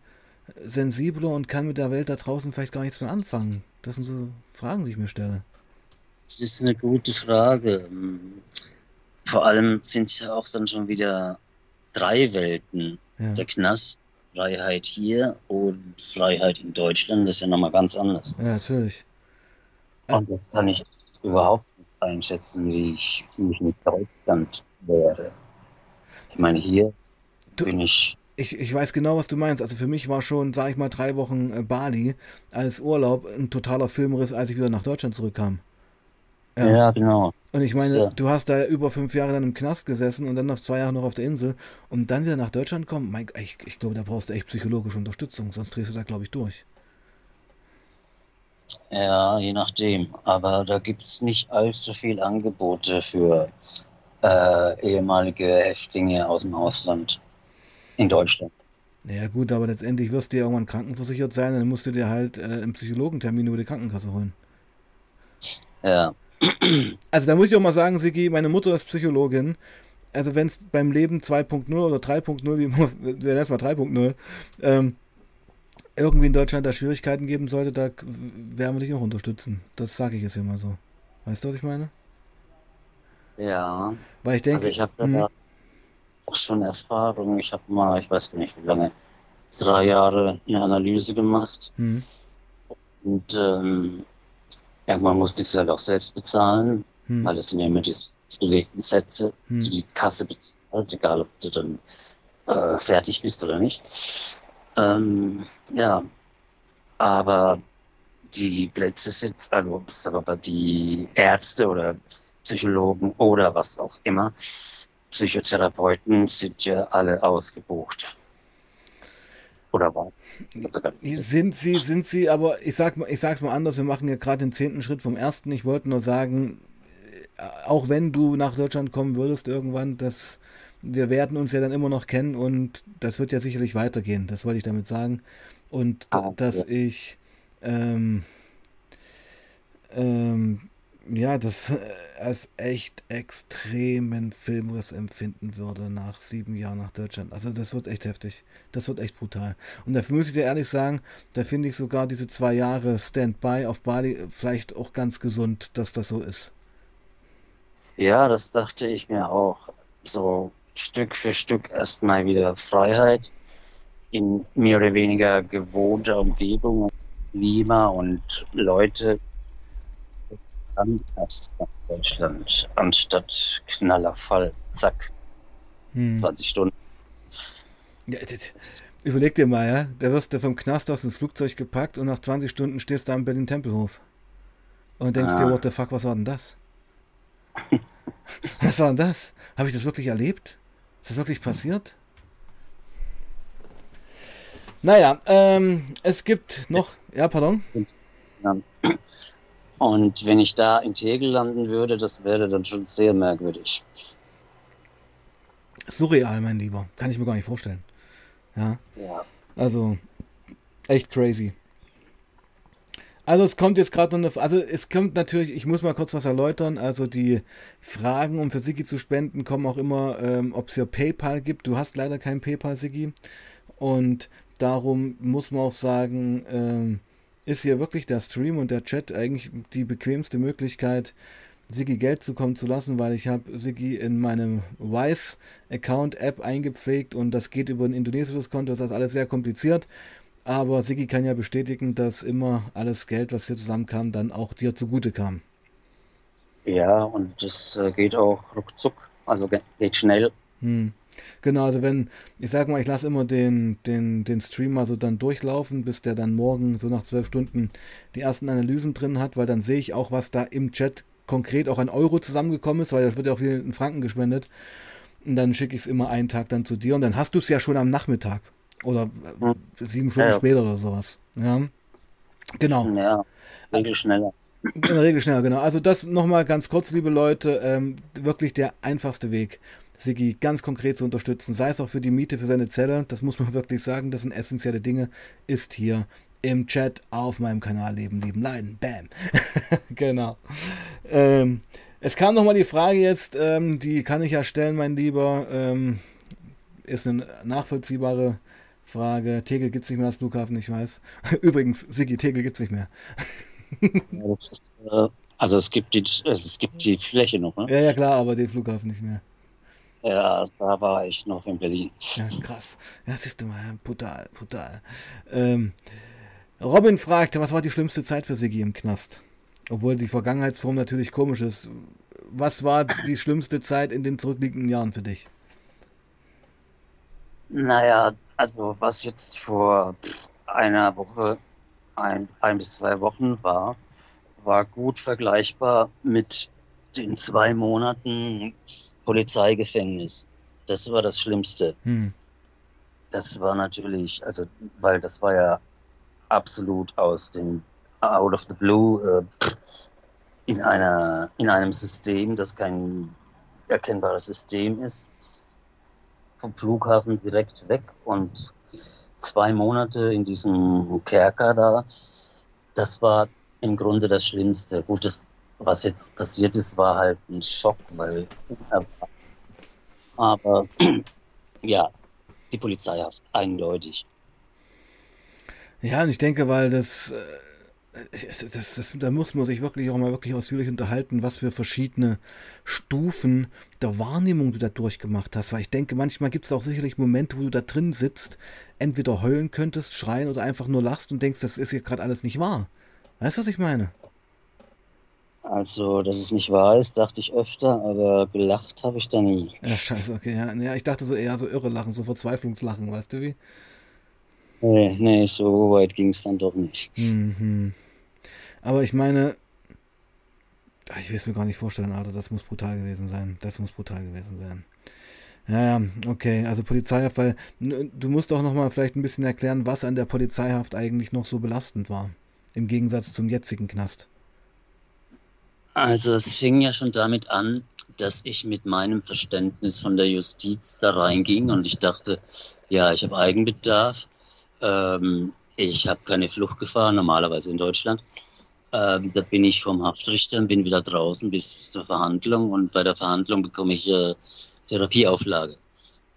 sensibler und kann mit der Welt da draußen vielleicht gar nichts mehr anfangen? Das sind so Fragen, die ich mir stelle. Das ist eine gute Frage. Vor allem sind es ja auch dann schon wieder drei Welten. Ja. Der Knast, Freiheit hier und Freiheit in Deutschland, das ist ja nochmal ganz anders. Ja, natürlich. Und das kann ich überhaupt nicht einschätzen, wie ich mich mit Deutschland wäre. Ich meine, hier du, bin ich. ich. Ich weiß genau, was du meinst. Also für mich war schon, sag ich mal, drei Wochen äh, Bali als Urlaub ein totaler Filmriss, als ich wieder nach Deutschland zurückkam. Ja, ja genau. Und ich meine, ja. du hast da über fünf Jahre dann im Knast gesessen und dann noch zwei Jahre noch auf der Insel und dann wieder nach Deutschland kommen. Mein, ich, ich glaube, da brauchst du echt psychologische Unterstützung, sonst drehst du da, glaube ich, durch. Ja, je nachdem. Aber da gibt es nicht allzu viel Angebote für äh, ehemalige Häftlinge aus dem Ausland in Deutschland. Ja gut, aber letztendlich wirst du ja irgendwann krankenversichert sein, dann musst du dir halt äh, einen Psychologentermin über die Krankenkasse holen. Ja, also da muss ich auch mal sagen, Sigi, meine Mutter ist Psychologin. Also wenn es beim Leben 2.0 oder 3.0, wie wir mal 3.0, ähm, irgendwie in Deutschland da Schwierigkeiten geben sollte, da werden wir dich auch unterstützen. Das sage ich jetzt immer so. Weißt du, was ich meine? Ja. Weil ich denke. Also ich habe da hm. auch schon Erfahrung. Ich habe mal, ich weiß gar nicht wie lange, drei Jahre eine Analyse gemacht. Hm. Und ähm, Irgendwann musste ich es halt auch selbst bezahlen, hm. weil das sind ja immer die gelegten Sätze, hm. die die Kasse bezahlt, egal ob du dann äh, fertig bist oder nicht. Ähm, ja, aber die Plätze sind, also sagen wir, die Ärzte oder Psychologen oder was auch immer, Psychotherapeuten sind ja alle ausgebucht. Oder war? Sind sie, sind sie, aber ich sag mal, ich sag's mal anders, wir machen ja gerade den zehnten Schritt vom ersten. Ich wollte nur sagen, äh, auch wenn du nach Deutschland kommen würdest irgendwann, das wir werden uns ja dann immer noch kennen und das wird ja sicherlich weitergehen. Das wollte ich damit sagen. Und ah, dass ja. ich ähm, ähm, ja, das äh, als echt extremen Filmriss empfinden würde nach sieben Jahren nach Deutschland. Also das wird echt heftig. Das wird echt brutal. Und dafür muss ich dir ehrlich sagen, da finde ich sogar diese zwei Jahre Standby auf Bali vielleicht auch ganz gesund, dass das so ist. Ja, das dachte ich mir auch. So Stück für Stück erstmal wieder Freiheit in mehr oder weniger gewohnter Umgebung, Klima und Leute nach Deutschland, anstatt Knallerfall, zack, hm. 20 Stunden. Ja, überleg dir mal, ja, da wirst du vom Knast aus ins Flugzeug gepackt und nach 20 Stunden stehst du am Berlin-Tempelhof und denkst ah. dir, what the fuck, was war denn das? was war denn das? Habe ich das wirklich erlebt? Ist das wirklich passiert? Naja, ähm, es gibt noch. Ja, pardon. Und wenn ich da in Tegel landen würde, das wäre dann schon sehr merkwürdig. Surreal, mein Lieber. Kann ich mir gar nicht vorstellen. Ja. ja. Also, echt crazy. Also es kommt jetzt gerade noch eine, also es kommt natürlich, ich muss mal kurz was erläutern, also die Fragen, um für Sigi zu spenden, kommen auch immer, ähm, ob es hier PayPal gibt. Du hast leider kein PayPal, Sigi. Und darum muss man auch sagen, ähm, ist hier wirklich der Stream und der Chat eigentlich die bequemste Möglichkeit, Sigi Geld zukommen zu lassen, weil ich habe Sigi in meinem Wise Account App eingepflegt und das geht über ein indonesisches Konto, das ist alles sehr kompliziert. Aber Sigi kann ja bestätigen, dass immer alles Geld, was hier zusammenkam, dann auch dir zugute kam. Ja, und das äh, geht auch ruckzuck, also geht schnell. Hm. Genau, also wenn, ich sag mal, ich lasse immer den, den, den Stream mal so dann durchlaufen, bis der dann morgen so nach zwölf Stunden die ersten Analysen drin hat, weil dann sehe ich auch, was da im Chat konkret auch an Euro zusammengekommen ist, weil das wird ja auch viel in Franken gespendet. Und dann schicke ich es immer einen Tag dann zu dir und dann hast du es ja schon am Nachmittag. Oder hm. sieben Stunden ja, ja. später oder sowas. Ja. Genau. Ja, Regel schneller. In der Regel schneller, genau. Also das nochmal ganz kurz, liebe Leute, ähm, wirklich der einfachste Weg, Sigi ganz konkret zu unterstützen, sei es auch für die Miete für seine Zelle, das muss man wirklich sagen, das sind essentielle Dinge, ist hier im Chat auf meinem Kanal Leben, Lieben, Leiden. Bam. genau. Ähm, es kam nochmal die Frage jetzt, ähm, die kann ich ja stellen, mein Lieber. Ähm, ist eine nachvollziehbare Frage. Tegel gibt es nicht mehr als Flughafen, ich weiß. Übrigens, Sigi, Tegel gibt es nicht mehr. äh, also es gibt, die, es gibt die Fläche noch, ne? Ja, ja, klar, aber den Flughafen nicht mehr. Ja, da war ich noch in Berlin. Ja, krass. Ja, siehst du mal, brutal, brutal. Ähm, Robin fragt, was war die schlimmste Zeit für Sigi im Knast? Obwohl die Vergangenheitsform natürlich komisch ist. Was war die schlimmste Zeit in den zurückliegenden Jahren für dich? Naja, also was jetzt vor einer Woche, ein, ein bis zwei Wochen war, war gut vergleichbar mit den zwei Monaten Polizeigefängnis. Das war das Schlimmste. Hm. Das war natürlich, also, weil das war ja absolut aus dem out of the blue äh, in einer in einem System, das kein erkennbares System ist vom Flughafen direkt weg und zwei Monate in diesem Kerker da, das war im Grunde das Schlimmste. Gut, das, was jetzt passiert ist, war halt ein Schock, weil aber ja, die Polizeihaft, eindeutig. Ja, und ich denke, weil das äh, das, das, da muss man sich wirklich auch mal wirklich ausführlich unterhalten, was für verschiedene Stufen der Wahrnehmung du da durchgemacht hast. Weil ich denke, manchmal gibt es auch sicherlich Momente, wo du da drin sitzt, entweder heulen könntest, schreien oder einfach nur lachst und denkst, das ist hier gerade alles nicht wahr. Weißt du, was ich meine? Also, dass es nicht wahr ist, dachte ich öfter, aber gelacht habe ich da nie. Ja, scheiße, okay. Ja, ja, ich dachte so eher so irre lachen, so Verzweiflungslachen, weißt du wie? Nee, nee, so weit ging es dann doch nicht. Mhm. Aber ich meine, ich will es mir gar nicht vorstellen, Alter, das muss brutal gewesen sein. Das muss brutal gewesen sein. Ja, ja, okay, also Polizeihaft, weil du musst auch nochmal vielleicht ein bisschen erklären, was an der Polizeihaft eigentlich noch so belastend war. Im Gegensatz zum jetzigen Knast. Also es fing ja schon damit an, dass ich mit meinem Verständnis von der Justiz da reinging und ich dachte, ja, ich habe Eigenbedarf, ähm, ich habe keine Fluchtgefahr, normalerweise in Deutschland. Ähm, da bin ich vom Haftrichter und bin wieder draußen bis zur Verhandlung und bei der Verhandlung bekomme ich äh, Therapieauflage.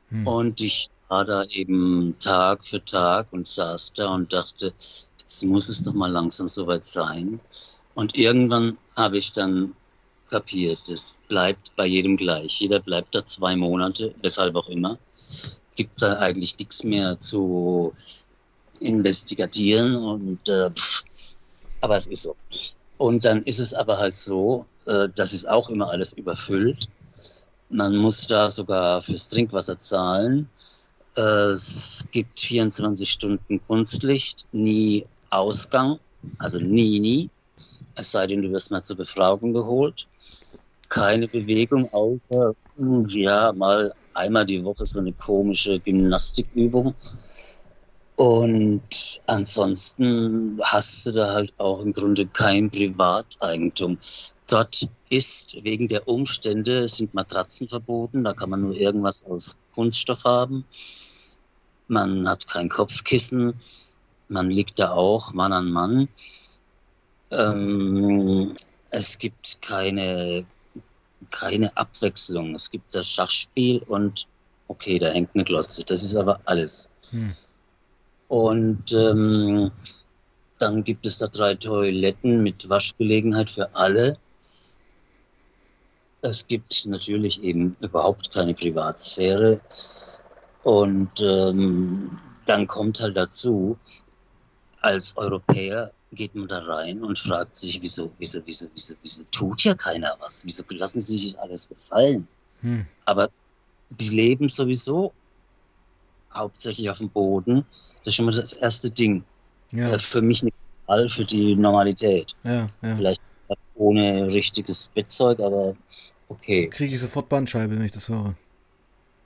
Hm. Und ich war da eben Tag für Tag und saß da und dachte, jetzt muss es doch mal langsam soweit sein. Und irgendwann habe ich dann kapiert, es bleibt bei jedem gleich. Jeder bleibt da zwei Monate, weshalb auch immer. Gibt da eigentlich nichts mehr zu investigatieren und äh, aber es ist so. Und dann ist es aber halt so, äh, das ist auch immer alles überfüllt. Man muss da sogar fürs Trinkwasser zahlen. Äh, es gibt 24 Stunden Kunstlicht, nie Ausgang, also nie, nie. Es sei denn, du wirst mal zur Befragung geholt. Keine Bewegung, außer ja, mal einmal die Woche so eine komische Gymnastikübung. Und ansonsten hast du da halt auch im Grunde kein Privateigentum. Dort ist wegen der Umstände sind Matratzen verboten, da kann man nur irgendwas aus Kunststoff haben. Man hat kein Kopfkissen, man liegt da auch Mann an Mann. Ähm, es gibt keine, keine Abwechslung. Es gibt das Schachspiel und okay, da hängt eine Glotze. Das ist aber alles. Hm. Und ähm, dann gibt es da drei Toiletten mit Waschgelegenheit für alle. Es gibt natürlich eben überhaupt keine Privatsphäre. Und ähm, dann kommt halt dazu, als Europäer geht man da rein und fragt sich, wieso, wieso, wieso, wieso, wieso tut ja keiner was? Wieso lassen sie sich alles gefallen? Hm. Aber die leben sowieso hauptsächlich auf dem Boden. Das ist schon mal das erste Ding. Ja. Äh, für mich nicht all für die Normalität. Ja, ja. Vielleicht ohne richtiges Bettzeug, aber okay. Kriege ich sofort Bandscheibe, wenn ich das höre.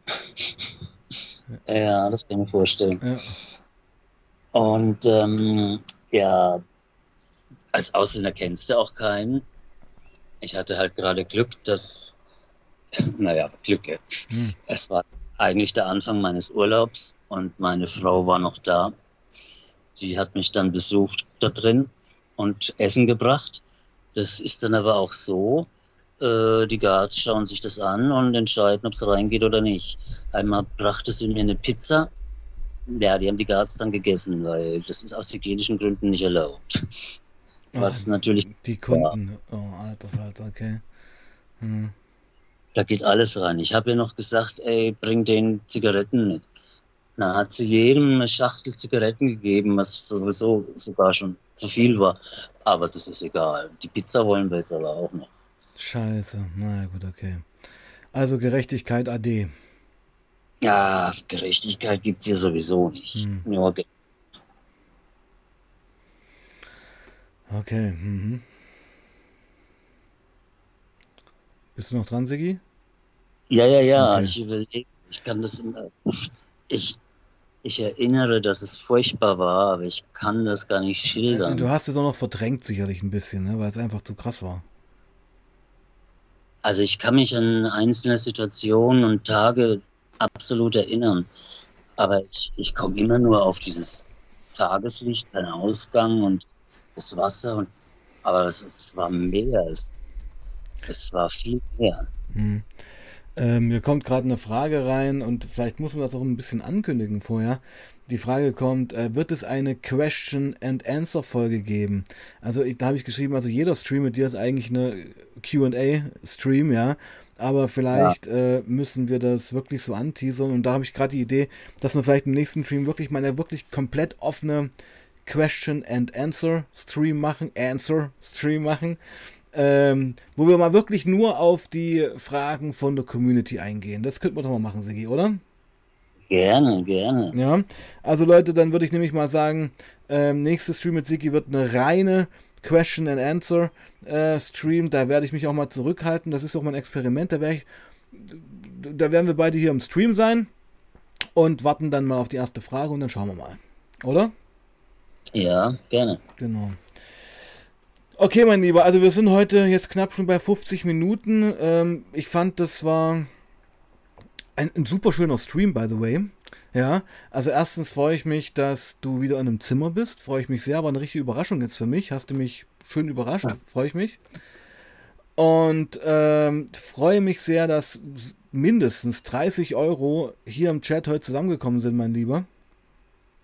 ja, das kann ich mir vorstellen. Und ähm, ja, als Ausländer kennst du auch keinen. Ich hatte halt gerade Glück, dass, naja, Glück, hm. es war eigentlich der Anfang meines Urlaubs und meine Frau war noch da. Die hat mich dann besucht da drin und Essen gebracht. Das ist dann aber auch so, äh, die Guards schauen sich das an und entscheiden, ob es reingeht oder nicht. Einmal brachte sie mir eine Pizza. Ja, die haben die Guards dann gegessen, weil das ist aus hygienischen Gründen nicht erlaubt. Was oh, natürlich. Die Kunden. Ja. Oh, alter Falter, okay. Hm. Da geht alles rein. Ich habe ihr noch gesagt, ey, bring den Zigaretten mit. Na, hat sie jedem eine Schachtel Zigaretten gegeben, was sowieso sogar schon zu viel war. Aber das ist egal. Die Pizza wollen wir jetzt aber auch noch. Scheiße. Na gut, okay. Also Gerechtigkeit AD. Ja, Gerechtigkeit gibt es hier sowieso nicht. Hm. Nur Geld. Okay. Mhm. Bist du noch dran, Sigi? Ja, ja, ja. Okay. Ich überlege, ich kann das immer. Ich, ich erinnere, dass es furchtbar war, aber ich kann das gar nicht schildern. Du hast es auch noch verdrängt, sicherlich ein bisschen, ne? weil es einfach zu krass war. Also ich kann mich an einzelne Situationen und Tage absolut erinnern. Aber ich, ich komme immer nur auf dieses Tageslicht, kein Ausgang und das Wasser. Und, aber es, es war mehr. Es, es war viel mehr. Hm. Ähm, mir kommt gerade eine Frage rein und vielleicht muss man das auch ein bisschen ankündigen vorher. Die Frage kommt, äh, wird es eine Question and Answer Folge geben? Also ich, da habe ich geschrieben, also jeder Stream mit dir ist eigentlich eine Q&A Stream, ja. Aber vielleicht ja. äh, müssen wir das wirklich so anteasern und da habe ich gerade die Idee, dass wir vielleicht im nächsten Stream wirklich mal eine wirklich komplett offene Question and Answer Stream machen, Answer Stream machen ähm, wo wir mal wirklich nur auf die Fragen von der Community eingehen. Das könnten wir doch mal machen, Sigi, oder? Gerne, gerne. Ja, also Leute, dann würde ich nämlich mal sagen, ähm, nächste Stream mit Siki wird eine reine Question and Answer äh, Stream. Da werde ich mich auch mal zurückhalten. Das ist auch mein Experiment. Da, ich, da werden wir beide hier im Stream sein und warten dann mal auf die erste Frage und dann schauen wir mal. Oder? Ja, gerne. Genau. Okay, mein Lieber, also wir sind heute jetzt knapp schon bei 50 Minuten. Ähm, ich fand, das war ein, ein super schöner Stream, by the way. Ja, also erstens freue ich mich, dass du wieder in einem Zimmer bist. Freue ich mich sehr, war eine richtige Überraschung jetzt für mich. Hast du mich schön überrascht, ja. freue ich mich. Und ähm, freue mich sehr, dass mindestens 30 Euro hier im Chat heute zusammengekommen sind, mein Lieber.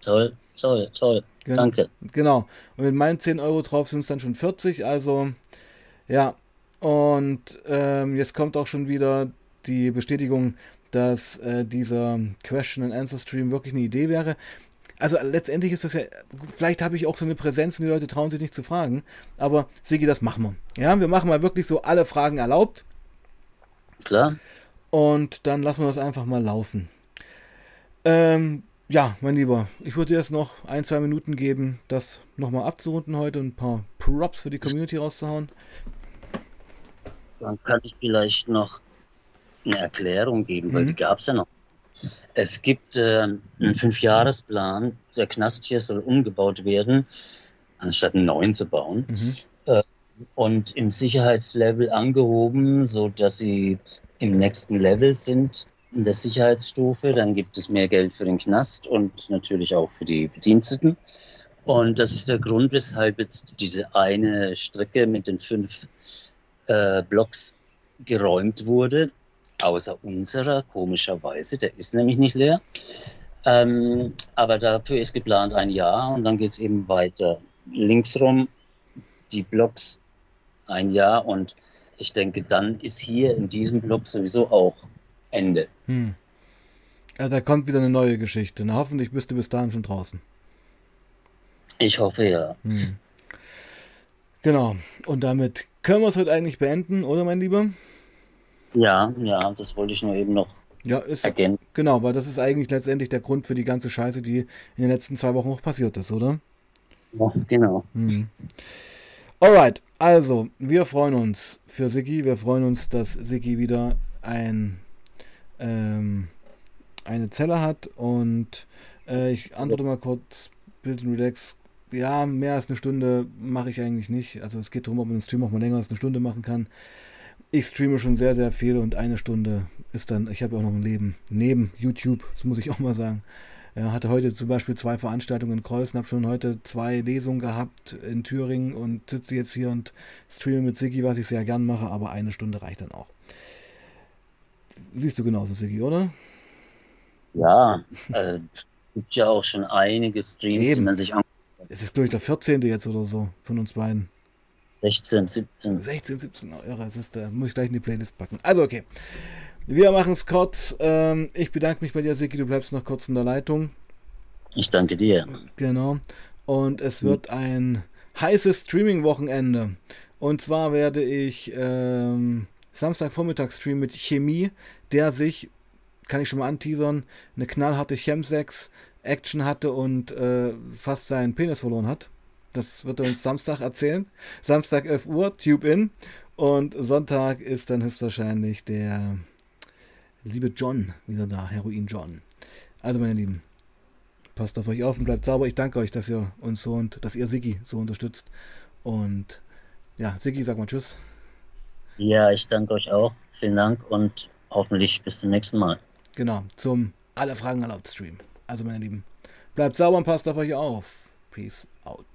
Toll, toll, toll. Gen Danke. Genau. Und mit meinen 10 Euro drauf sind es dann schon 40. Also, ja. Und ähm, jetzt kommt auch schon wieder die Bestätigung, dass äh, dieser Question and Answer Stream wirklich eine Idee wäre. Also letztendlich ist das ja, vielleicht habe ich auch so eine Präsenz und die Leute trauen sich nicht zu fragen. Aber Sigi, das machen wir. Ja, wir machen mal wirklich so alle Fragen erlaubt. Klar. Und dann lassen wir das einfach mal laufen. Ähm, ja, mein Lieber, ich würde dir jetzt noch ein, zwei Minuten geben, das nochmal abzurunden heute und ein paar Props für die Community rauszuhauen. Dann kann ich vielleicht noch eine Erklärung geben, mhm. weil die gab es ja noch. Es gibt äh, einen Fünfjahresplan, der Knast hier soll umgebaut werden, anstatt einen neuen zu bauen. Mhm. Äh, und im Sicherheitslevel angehoben, sodass sie im nächsten Level sind in der Sicherheitsstufe. Dann gibt es mehr Geld für den Knast und natürlich auch für die Bediensteten. Und das ist der Grund, weshalb jetzt diese eine Strecke mit den fünf äh, Blocks geräumt wurde außer unserer, komischerweise, der ist nämlich nicht leer. Ähm, aber dafür ist geplant ein Jahr und dann geht es eben weiter. Linksrum die Blocks ein Jahr und ich denke, dann ist hier in diesem Block sowieso auch Ende. Hm. Ja, da kommt wieder eine neue Geschichte. Na, hoffentlich bist du bis dahin schon draußen. Ich hoffe ja. Hm. Genau. Und damit können wir es heute eigentlich beenden, oder mein Lieber? Ja, ja, das wollte ich nur eben noch ja, ist, ergänzen. Genau, weil das ist eigentlich letztendlich der Grund für die ganze Scheiße, die in den letzten zwei Wochen auch passiert ist, oder? Ja, genau. Hm. Alright, also, wir freuen uns für Sigi. Wir freuen uns, dass Sigi wieder ein, ähm, eine Zelle hat. Und äh, ich antworte mal kurz: Build and Relax. Ja, mehr als eine Stunde mache ich eigentlich nicht. Also, es geht darum, ob man den Stream auch mal länger als eine Stunde machen kann ich streame schon sehr, sehr viel und eine Stunde ist dann, ich habe auch noch ein Leben neben YouTube, das muss ich auch mal sagen. Ja, hatte heute zum Beispiel zwei Veranstaltungen in Kreuzen, habe schon heute zwei Lesungen gehabt in Thüringen und sitze jetzt hier und streame mit Siggi, was ich sehr gern mache, aber eine Stunde reicht dann auch. Siehst du genauso, Siggi, oder? Ja, äh, gibt ja auch schon einige Streams, Eben. die man sich anguckt. Es ist, glaube ich, der 14. jetzt oder so von uns beiden. 16, 17. 16, 17, oh, irre, das ist, da muss ich gleich in die Playlist packen. Also, okay. Wir machen es kurz. Ähm, ich bedanke mich bei dir, Siki, du bleibst noch kurz in der Leitung. Ich danke dir. Genau. Und es wird ein heißes Streaming-Wochenende. Und zwar werde ich ähm, Samstagvormittag streamen mit Chemie, der sich, kann ich schon mal anteasern, eine knallharte Chemsex Action hatte und äh, fast seinen Penis verloren hat. Das wird er uns Samstag erzählen. Samstag 11 Uhr, Tube In. Und Sonntag ist dann höchstwahrscheinlich der liebe John wieder da, Heroin John. Also meine Lieben, passt auf euch auf und bleibt sauber. Ich danke euch, dass ihr uns so und dass ihr Siggi so unterstützt. Und ja, Siggi, sag mal Tschüss. Ja, ich danke euch auch. Vielen Dank und hoffentlich bis zum nächsten Mal. Genau, zum Alle Fragen erlaubt Stream. Also meine Lieben, bleibt sauber und passt auf euch auf. Peace out.